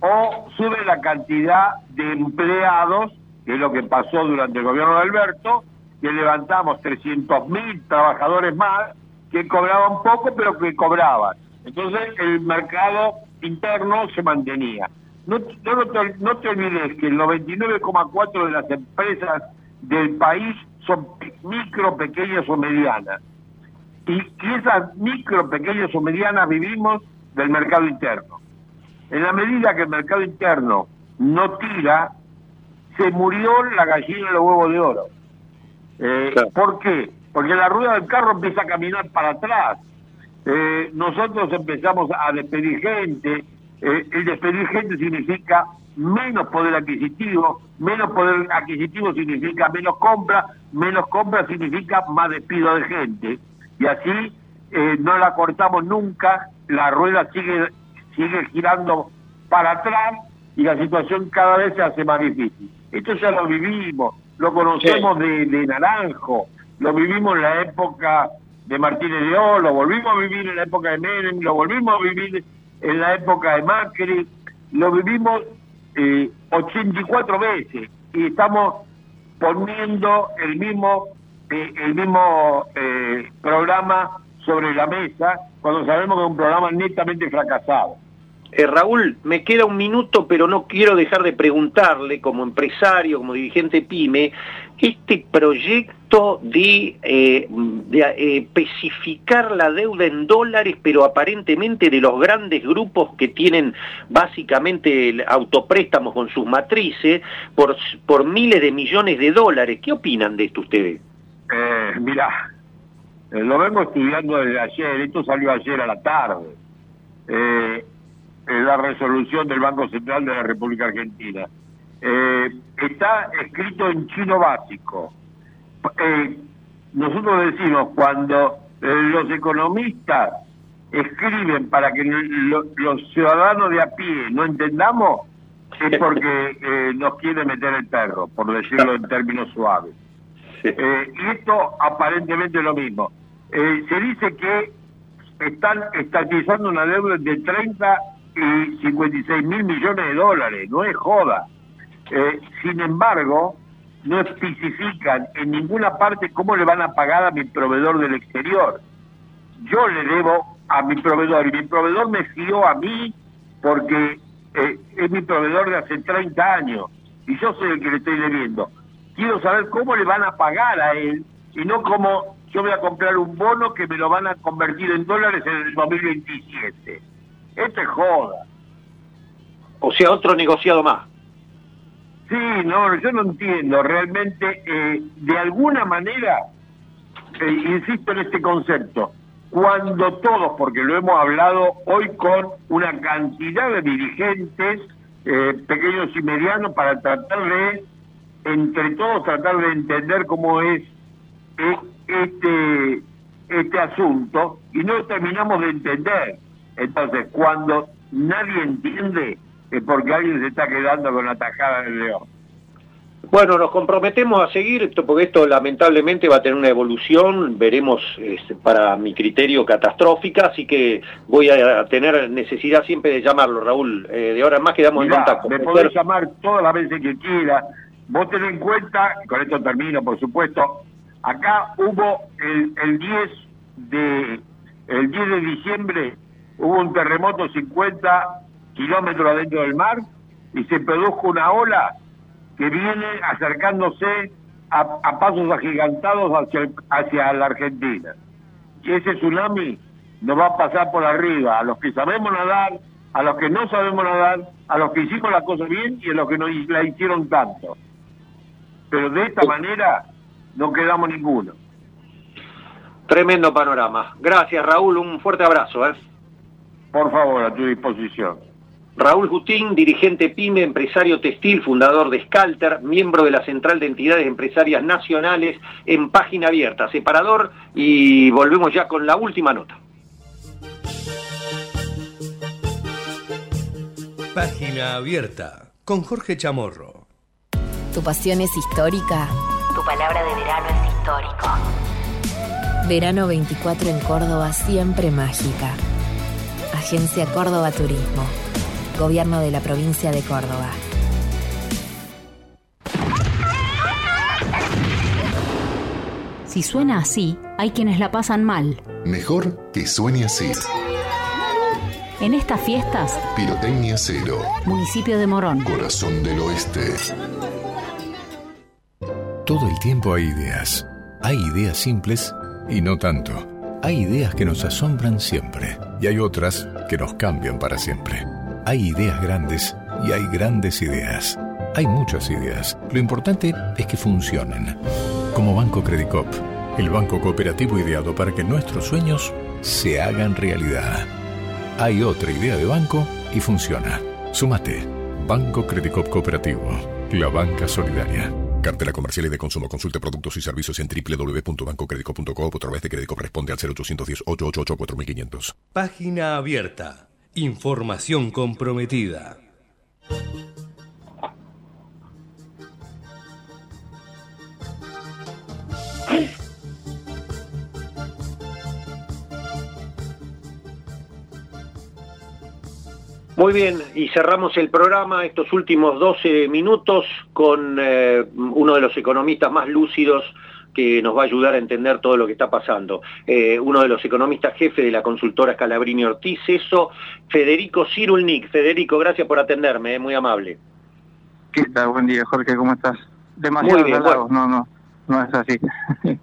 o sube la cantidad de empleados, que es lo que pasó durante el gobierno de Alberto, que levantamos 300.000 trabajadores más que cobraban poco, pero que cobraban. Entonces el mercado interno se mantenía. No, no, te, olvides que el 99,4 de las empresas del país son micro, pequeñas o medianas. Y, esas micro, pequeñas o medianas vivimos del mercado interno. En la medida que el mercado interno no tira, se murió la gallina y los huevos de oro. Eh, ¿Por qué? Porque la rueda del carro empieza a caminar para atrás. Eh, nosotros empezamos a despedir gente, eh, el despedir gente significa menos poder adquisitivo, menos poder adquisitivo significa menos compra, menos compra significa más despido de gente. Y así eh, no la cortamos nunca, la rueda sigue, sigue girando para atrás y la situación cada vez se hace más difícil. Esto ya lo vivimos, lo conocemos de, de, Naranjo, lo vivimos en la época de Martínez de O, lo volvimos a vivir en la época de Menem, lo volvimos a vivir en la época de Macri, lo vivimos eh, 84 veces y estamos poniendo el mismo el mismo eh, programa sobre la mesa cuando sabemos que es un programa netamente fracasado. Eh, Raúl, me queda un minuto, pero no quiero dejar de preguntarle, como empresario, como dirigente PYME, este proyecto de, de eh, especificar la deuda en dólares, pero aparentemente de los grandes grupos que tienen básicamente autopréstamos con sus matrices, por, por miles de millones de dólares. ¿Qué opinan de esto ustedes? Eh, mira, lo vengo estudiando desde ayer, esto salió ayer a la tarde. Eh, la resolución del Banco Central de la República Argentina. Eh, está escrito en chino básico. Eh, nosotros decimos, cuando eh, los economistas escriben para que los ciudadanos de a pie no entendamos, es porque nos quiere meter el perro, por decirlo en términos suaves. Y esto aparentemente es lo mismo. se dice que están estatizando una deuda de 30 y 56 mil millones de dólares, no es joda. Eh, sin embargo, no especifican en ninguna parte cómo le van a pagar a mi proveedor del exterior. Yo le debo a mi proveedor y mi proveedor me fió a mí porque eh, es mi proveedor de hace 30 años y yo soy el que le estoy debiendo. Quiero saber cómo le van a pagar a él y no cómo yo voy a comprar un bono que me lo van a convertir en dólares en el 2027. Esto es joda. O sea, otro negociado más. Sí, no, yo no entiendo. Realmente, eh, de alguna manera, eh, insisto en este concepto, cuando todos, porque lo hemos hablado hoy con una cantidad de dirigentes, eh, pequeños y medianos, para tratar de, entre todos, tratar de entender cómo es este, este asunto, y no terminamos de entender. Entonces, cuando nadie entiende, es porque alguien se está quedando con la tajada del león. Bueno, nos comprometemos a seguir esto porque esto lamentablemente va a tener una evolución, veremos este, para mi criterio catastrófica, así que voy a tener necesidad siempre de llamarlo, Raúl. Eh, de ahora en más quedamos en contacto. Me podés llamar todas las veces que quiera. Vos tenés en cuenta, con esto termino por supuesto, acá hubo el, el 10 de el 10 de diciembre hubo un terremoto 50 kilómetros adentro del mar y se produjo una ola que viene acercándose a, pasos agigantados hacia, hacia la Argentina. Y ese tsunami nos va a pasar por arriba, a los que sabemos nadar, a los que no sabemos nadar, a los que hicimos la cosa bien y a los que no la hicieron tanto. Pero de esta manera no quedamos ninguno. Tremendo panorama. Gracias Raúl, un fuerte abrazo. ¿eh? Por favor, a tu disposición. Raúl Justín, dirigente PYME, empresario textil, fundador de Scalter, miembro de la Central de Entidades Empresarias Nacionales en página abierta, separador, y volvemos ya con la última nota. Página abierta con Jorge Chamorro. Tu pasión es histórica. Tu palabra de verano es histórico. Verano 24 en Córdoba, siempre mágica. Agencia Córdoba Turismo. Gobierno de la provincia de Córdoba. Si suena así, hay quienes la pasan mal. Mejor que suene así. En estas fiestas, Pirotecnia Cero. Municipio de Morón. Corazón del Oeste. Todo el tiempo hay ideas. Hay ideas simples y no tanto. Hay ideas que nos asombran siempre y hay otras que nos cambian para siempre. Hay ideas grandes y hay grandes ideas. Hay muchas ideas. Lo importante es que funcionen. Como Banco Credicop, el banco cooperativo ideado para que nuestros sueños se hagan realidad. Hay otra idea de banco y funciona. Sumate. Banco Credicop Cooperativo. La banca solidaria. Cartela comercial y de consumo. Consulte productos y servicios en www.bancocredico.com o a través de crédito responde al 0810 888 4500. Página abierta. Información comprometida. Muy bien, y cerramos el programa, estos últimos 12 minutos, con eh, uno de los economistas más lúcidos que nos va a ayudar a entender todo lo que está pasando. Eh, uno de los economistas jefe de la consultora Scalabrini Ortiz, eso, Federico Cirulnik. Federico, gracias por atenderme, muy amable. ¿Qué tal? Buen día, Jorge, ¿cómo estás? Demasiado bien, no, no, no es así.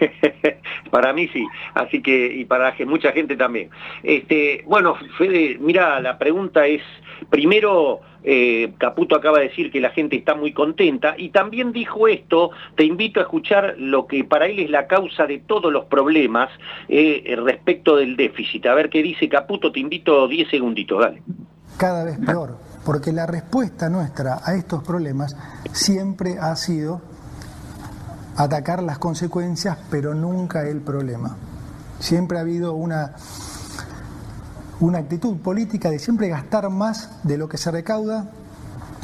para mí sí, así que, y para mucha gente también. Este, bueno, Fede, mira, la pregunta es, primero, eh, Caputo acaba de decir que la gente está muy contenta, y también dijo esto, te invito a escuchar lo que para él es la causa de todos los problemas eh, respecto del déficit. A ver qué dice Caputo, te invito 10 segunditos, dale. Cada vez peor, porque la respuesta nuestra a estos problemas siempre ha sido atacar las consecuencias, pero nunca el problema. Siempre ha habido una, una actitud política de siempre gastar más de lo que se recauda,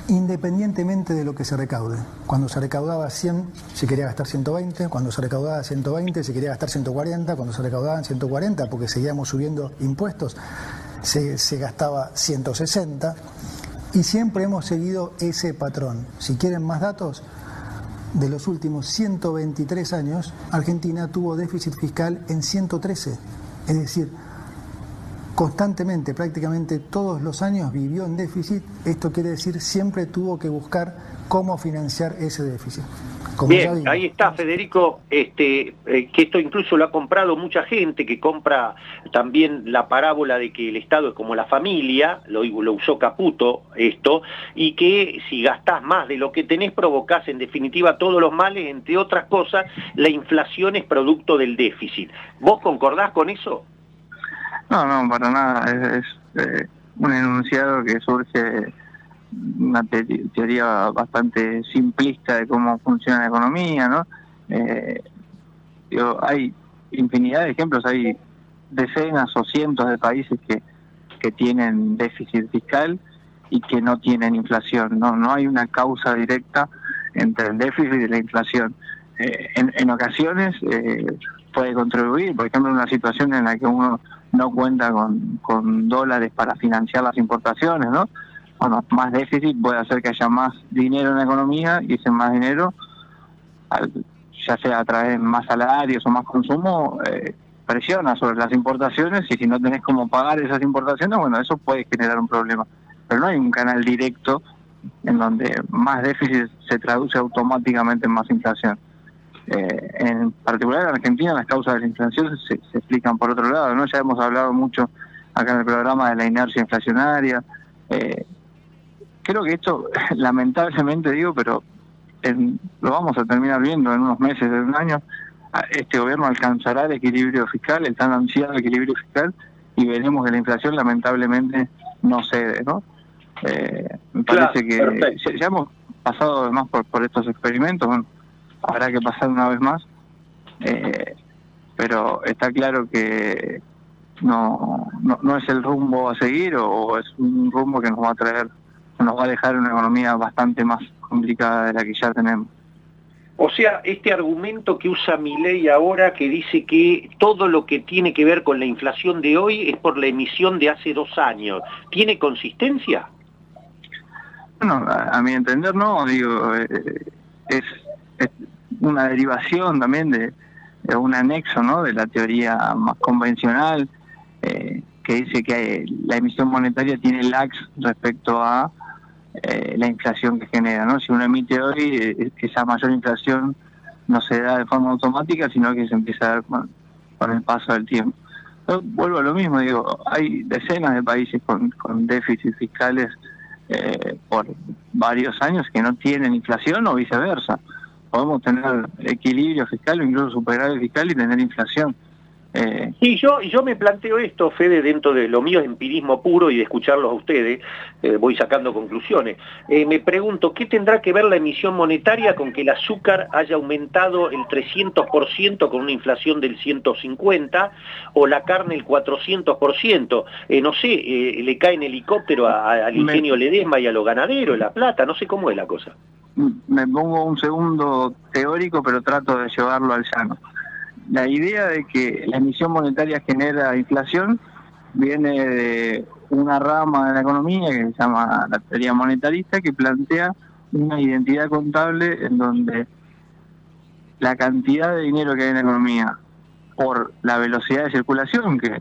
independientemente de lo que se recaude. Cuando se recaudaba 100, se quería gastar 120, cuando se recaudaba 120, se quería gastar 140, cuando se recaudaban 140, porque seguíamos subiendo impuestos, se, se gastaba 160, y siempre hemos seguido ese patrón. Si quieren más datos, de los últimos 123 años, Argentina tuvo déficit fiscal en 113. Es decir, constantemente, prácticamente todos los años vivió en déficit. Esto quiere decir siempre tuvo que buscar cómo financiar ese déficit. Bien, ahí está Federico, este, eh, que esto incluso lo ha comprado mucha gente, que compra también la parábola de que el Estado es como la familia, lo, lo usó Caputo esto, y que si gastás más de lo que tenés provocás en definitiva todos los males, entre otras cosas, la inflación es producto del déficit. ¿Vos concordás con eso? No, no, para nada, es, eh, un enunciado que surge una teoría bastante simplista de cómo funciona la economía, ¿no? Eh, hay infinidad de ejemplos, hay decenas o cientos de países que, que tienen déficit fiscal y que no tienen inflación, ¿no? No hay una causa directa entre el déficit y la inflación. Eh, en, ocasiones eh, puede contribuir, por ejemplo, en una situación en la que uno no cuenta con, con dólares para financiar las importaciones, ¿no? Bueno, más déficit puede hacer que haya más dinero en la economía y ese más dinero, ya sea a través de más salarios o más consumo, eh, presiona sobre las importaciones y si no tenés cómo pagar esas importaciones, bueno, eso puede generar un problema. Pero no hay un canal directo en donde más déficit se traduce automáticamente en más inflación. Eh, en particular en Argentina las causas de la inflación se, se, explican por otro lado, ¿no? Ya hemos hablado mucho acá en el programa de la inercia inflacionaria, eh, creo que esto, lamentablemente digo, pero lo vamos a terminar viendo en unos meses, en un año, este gobierno alcanzará el equilibrio fiscal, el tan ansiado equilibrio fiscal, y veremos que la inflación lamentablemente no cede, ¿no? Eh, me parece que ya, hemos pasado además por, por estos experimentos, bueno, habrá que pasar una vez más, eh, pero está claro que no, no, no es el rumbo a seguir o es un rumbo que nos va a traer nos va a dejar una economía bastante más complicada de la que ya tenemos. O sea, este argumento que usa ley ahora, que dice que todo lo que tiene que ver con la inflación de hoy es por la emisión de hace dos años, ¿tiene consistencia? Bueno, a, mi entender no, digo, eh, es, una derivación también de, un anexo, ¿no? De la teoría más convencional, eh, que dice que la emisión monetaria tiene lags respecto a eh, la inflación que genera, ¿no? Si uno emite hoy, eh, esa mayor inflación no se da de forma automática, sino que se empieza a dar con, el paso del tiempo. vuelvo a lo mismo, digo, hay decenas de países con, con déficits fiscales eh, por varios años que no tienen inflación o viceversa. Podemos tener equilibrio fiscal o incluso superávit fiscal y tener inflación. Eh... Sí, yo, yo me planteo esto, Fede, dentro de lo mío es empirismo puro y de escucharlos a ustedes, eh, voy sacando conclusiones. Eh, me pregunto, ¿qué tendrá que ver la emisión monetaria con que el azúcar haya aumentado el 300% con una inflación del 150% o la carne el 400%? Eh, no sé, le cae en helicóptero al ingenio Ledesma y a los ganaderos, La Plata, no sé cómo es la cosa. Me pongo un segundo teórico, pero trato de llevarlo al llano la idea de que la emisión monetaria genera inflación viene de una rama de la economía que se llama la teoría monetarista que plantea una identidad contable en donde la cantidad de dinero que hay en la economía por la velocidad de circulación que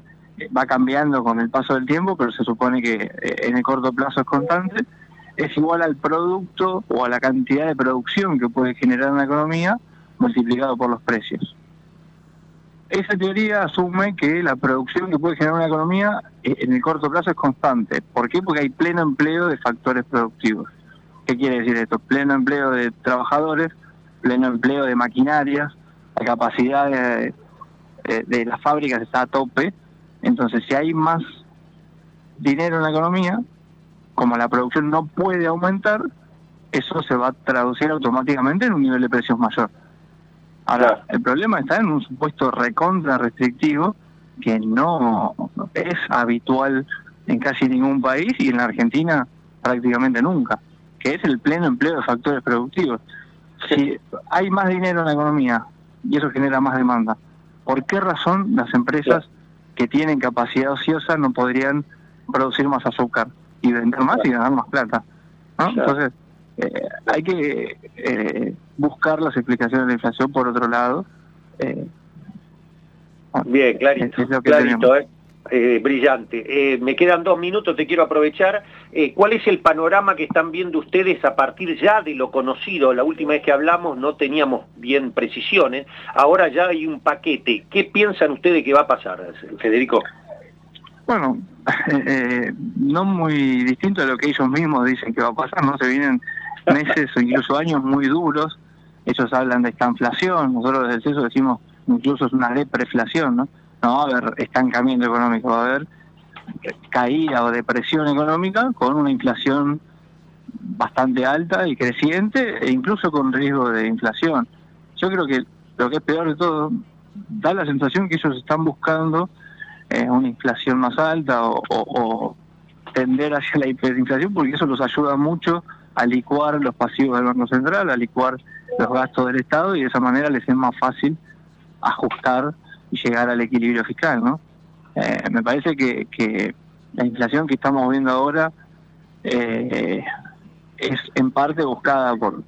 va cambiando con el paso del tiempo, pero se supone que eh, en el corto plazo es constante, es igual al producto o a la cantidad de producción que puede generar una economía multiplicado por los precios. Esa teoría asume que la producción que puede generar una economía eh, en el corto plazo es constante. ¿Por qué? Porque hay pleno empleo de factores productivos. ¿Qué quiere decir esto? Pleno empleo de trabajadores, pleno empleo de maquinarias, la capacidad de, de las fábricas está a tope. Entonces, si hay más dinero en la economía, como la producción no puede aumentar, eso se va a traducir automáticamente en un nivel de precios mayor. Ahora, el problema está en un supuesto recontra restrictivo que no es habitual en casi ningún país y en la Argentina prácticamente nunca, que es el pleno empleo de factores productivos. Si hay más dinero en la economía y eso genera más demanda, ¿por qué razón las empresas que tienen capacidad ociosa no podrían producir más azúcar y vender más y ganar más plata? Entonces, eh, hay que eh, buscar las explicaciones de la inflación por otro lado. Eh, Bien, clarito, clarito brillante. me quedan dos minutos, te quiero aprovechar. ¿Cuál es el panorama que están viendo ustedes a partir ya de lo conocido? La última vez que hablamos no teníamos bien precisiones, ahora ya hay un paquete. ¿Qué piensan ustedes que va a pasar, Federico? Bueno, no muy distinto a lo que ellos mismos dicen que va a pasar, ¿no? Se vienen meses o incluso años muy duros. Ellos hablan de esta inflación, nosotros desde el CESO decimos incluso es una depreflación, ¿no? No va a haber estancamiento económico, va a haber caída o depresión económica con una inflación bastante alta y creciente e incluso con riesgo de inflación. Yo creo que lo que es peor de todo, da la sensación que ellos están buscando eh, una inflación más alta o, o tender hacia la hiperinflación porque eso los ayuda mucho a licuar los pasivos del Banco Central, a licuar los gastos del Estado y de esa manera les es más fácil ajustar y llegar al equilibrio fiscal, ¿no? Eh, me parece que, que la inflación que estamos viendo ahora eh, es en parte buscada por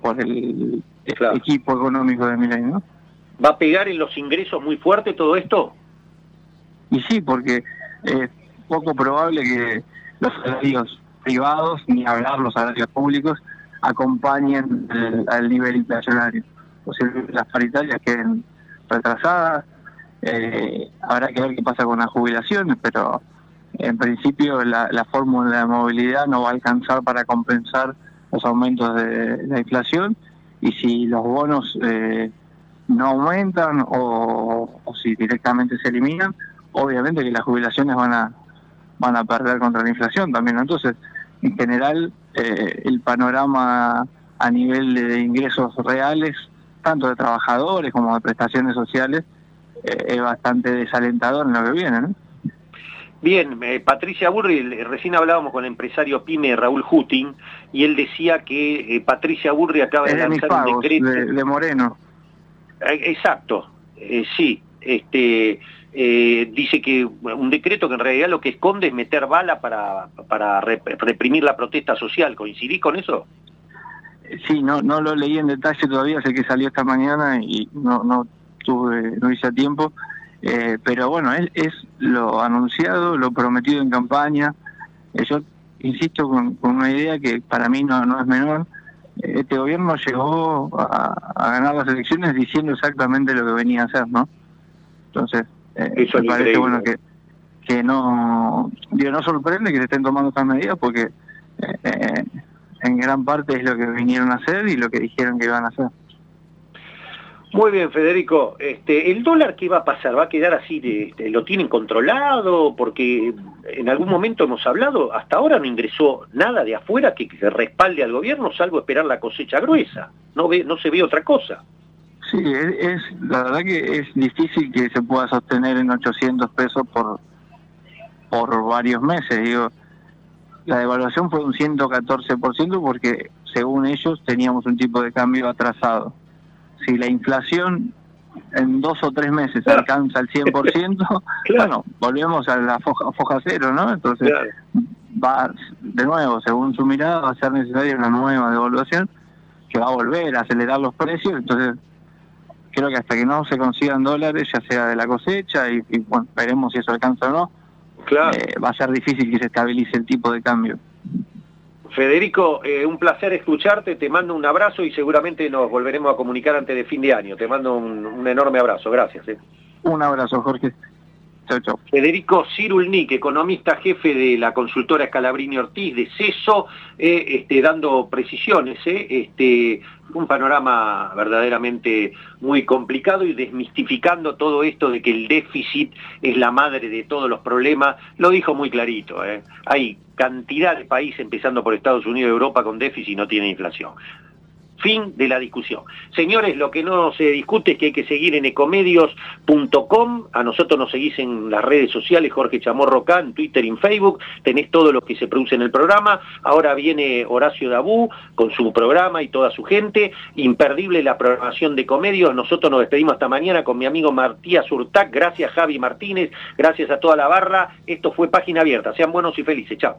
por el, equipo económico de Milenio. ¿no? ¿Va a pegar en los ingresos muy fuerte todo esto? Y sí, porque es poco probable que los salarios privados, ni hablar los salarios públicos, acompañen al nivel inflacionario. Posiblemente las paritarias queden retrasadas, eh, habrá que ver qué pasa con las jubilaciones, pero en principio la, la fórmula de movilidad no va a alcanzar para compensar los aumentos de la inflación y si los bonos eh, no aumentan o, o, si directamente se eliminan, obviamente que las jubilaciones van a van a perder contra la inflación también. Entonces, en general, eh, el panorama a nivel de ingresos reales, tanto de trabajadores como de prestaciones sociales, eh, es bastante desalentador en lo que viene. ¿no? Bien, eh, Patricia Burri, recién hablábamos con el empresario PYME Raúl Hutin, y él decía que Patricia Burri acaba de, lanzar un decreto... De, Moreno. exacto, sí. Este, eh, dice que un decreto que en realidad lo que esconde es meter bala para, para reprimir la protesta social. ¿Coincidís con eso? Sí, no, no lo leí en detalle todavía, sé que salió esta mañana y no, no tuve, no hice tiempo, eh, pero bueno, es, es lo anunciado, lo prometido en campaña. Eh, yo insisto con, una idea que para mí no, no es menor. Este gobierno llegó a, ganar las elecciones diciendo exactamente lo que venía a hacer, ¿no? Entonces, eh, Eso me parece bueno que, que no, digo, no sorprende que se estén tomando estas medidas porque eh, eh, en gran parte es lo que vinieron a hacer y lo que dijeron que iban a hacer. Muy bien, Federico. Este, ¿El dólar qué va a pasar? ¿Va a quedar así? De, este, ¿Lo tienen controlado? Porque en algún momento hemos hablado, hasta ahora no ingresó nada de afuera que, que respalde al gobierno, salvo esperar la cosecha gruesa. No, ve, no se ve otra cosa. Sí, es, la verdad que es difícil que se pueda sostener en 800 pesos por por varios meses. Digo, la devaluación fue un 114% porque según ellos teníamos un tipo de cambio atrasado. Si la inflación en dos o tres meses alcanza el 100%, bueno, volvemos a la foja, foja cero, ¿no? Entonces, va de nuevo, según su mirada, va a ser necesaria una nueva devaluación que va a volver a acelerar los precios, entonces creo que hasta que no se consigan dólares, ya sea de la cosecha, y, bueno, veremos si eso alcanza o no, eh, va a ser difícil que se estabilice el tipo de cambio. Federico, eh, un placer escucharte, te mando un abrazo y seguramente nos volveremos a comunicar antes de fin de año. Te mando un, enorme abrazo, gracias. Eh. Un abrazo, Jorge. Federico Cirulnik, economista jefe de la consultora Scalabrini Ortiz de CESO, eh, este, dando precisiones, este, un panorama verdaderamente muy complicado y desmistificando todo esto de que el déficit es la madre de todos los problemas, lo dijo muy clarito. Eh. Hay cantidad de países, empezando por Estados Unidos y Europa, con déficit y no tiene inflación. Fin de la discusión. Señores, lo que no se discute es que hay que seguir en ecomedios.com. A nosotros nos seguís en las redes sociales, Jorge Chamorro acá, en Twitter y en Facebook. Tenés todo lo que se produce en el programa. Ahora viene Horacio Dabú con su programa y toda su gente. Imperdible la programación de Ecomedios. Nosotros nos despedimos hasta mañana con mi amigo Martías Urtac. Gracias Javi Martínez. Gracias a toda la barra. Esto fue Página Abierta. Sean buenos y felices. Chao.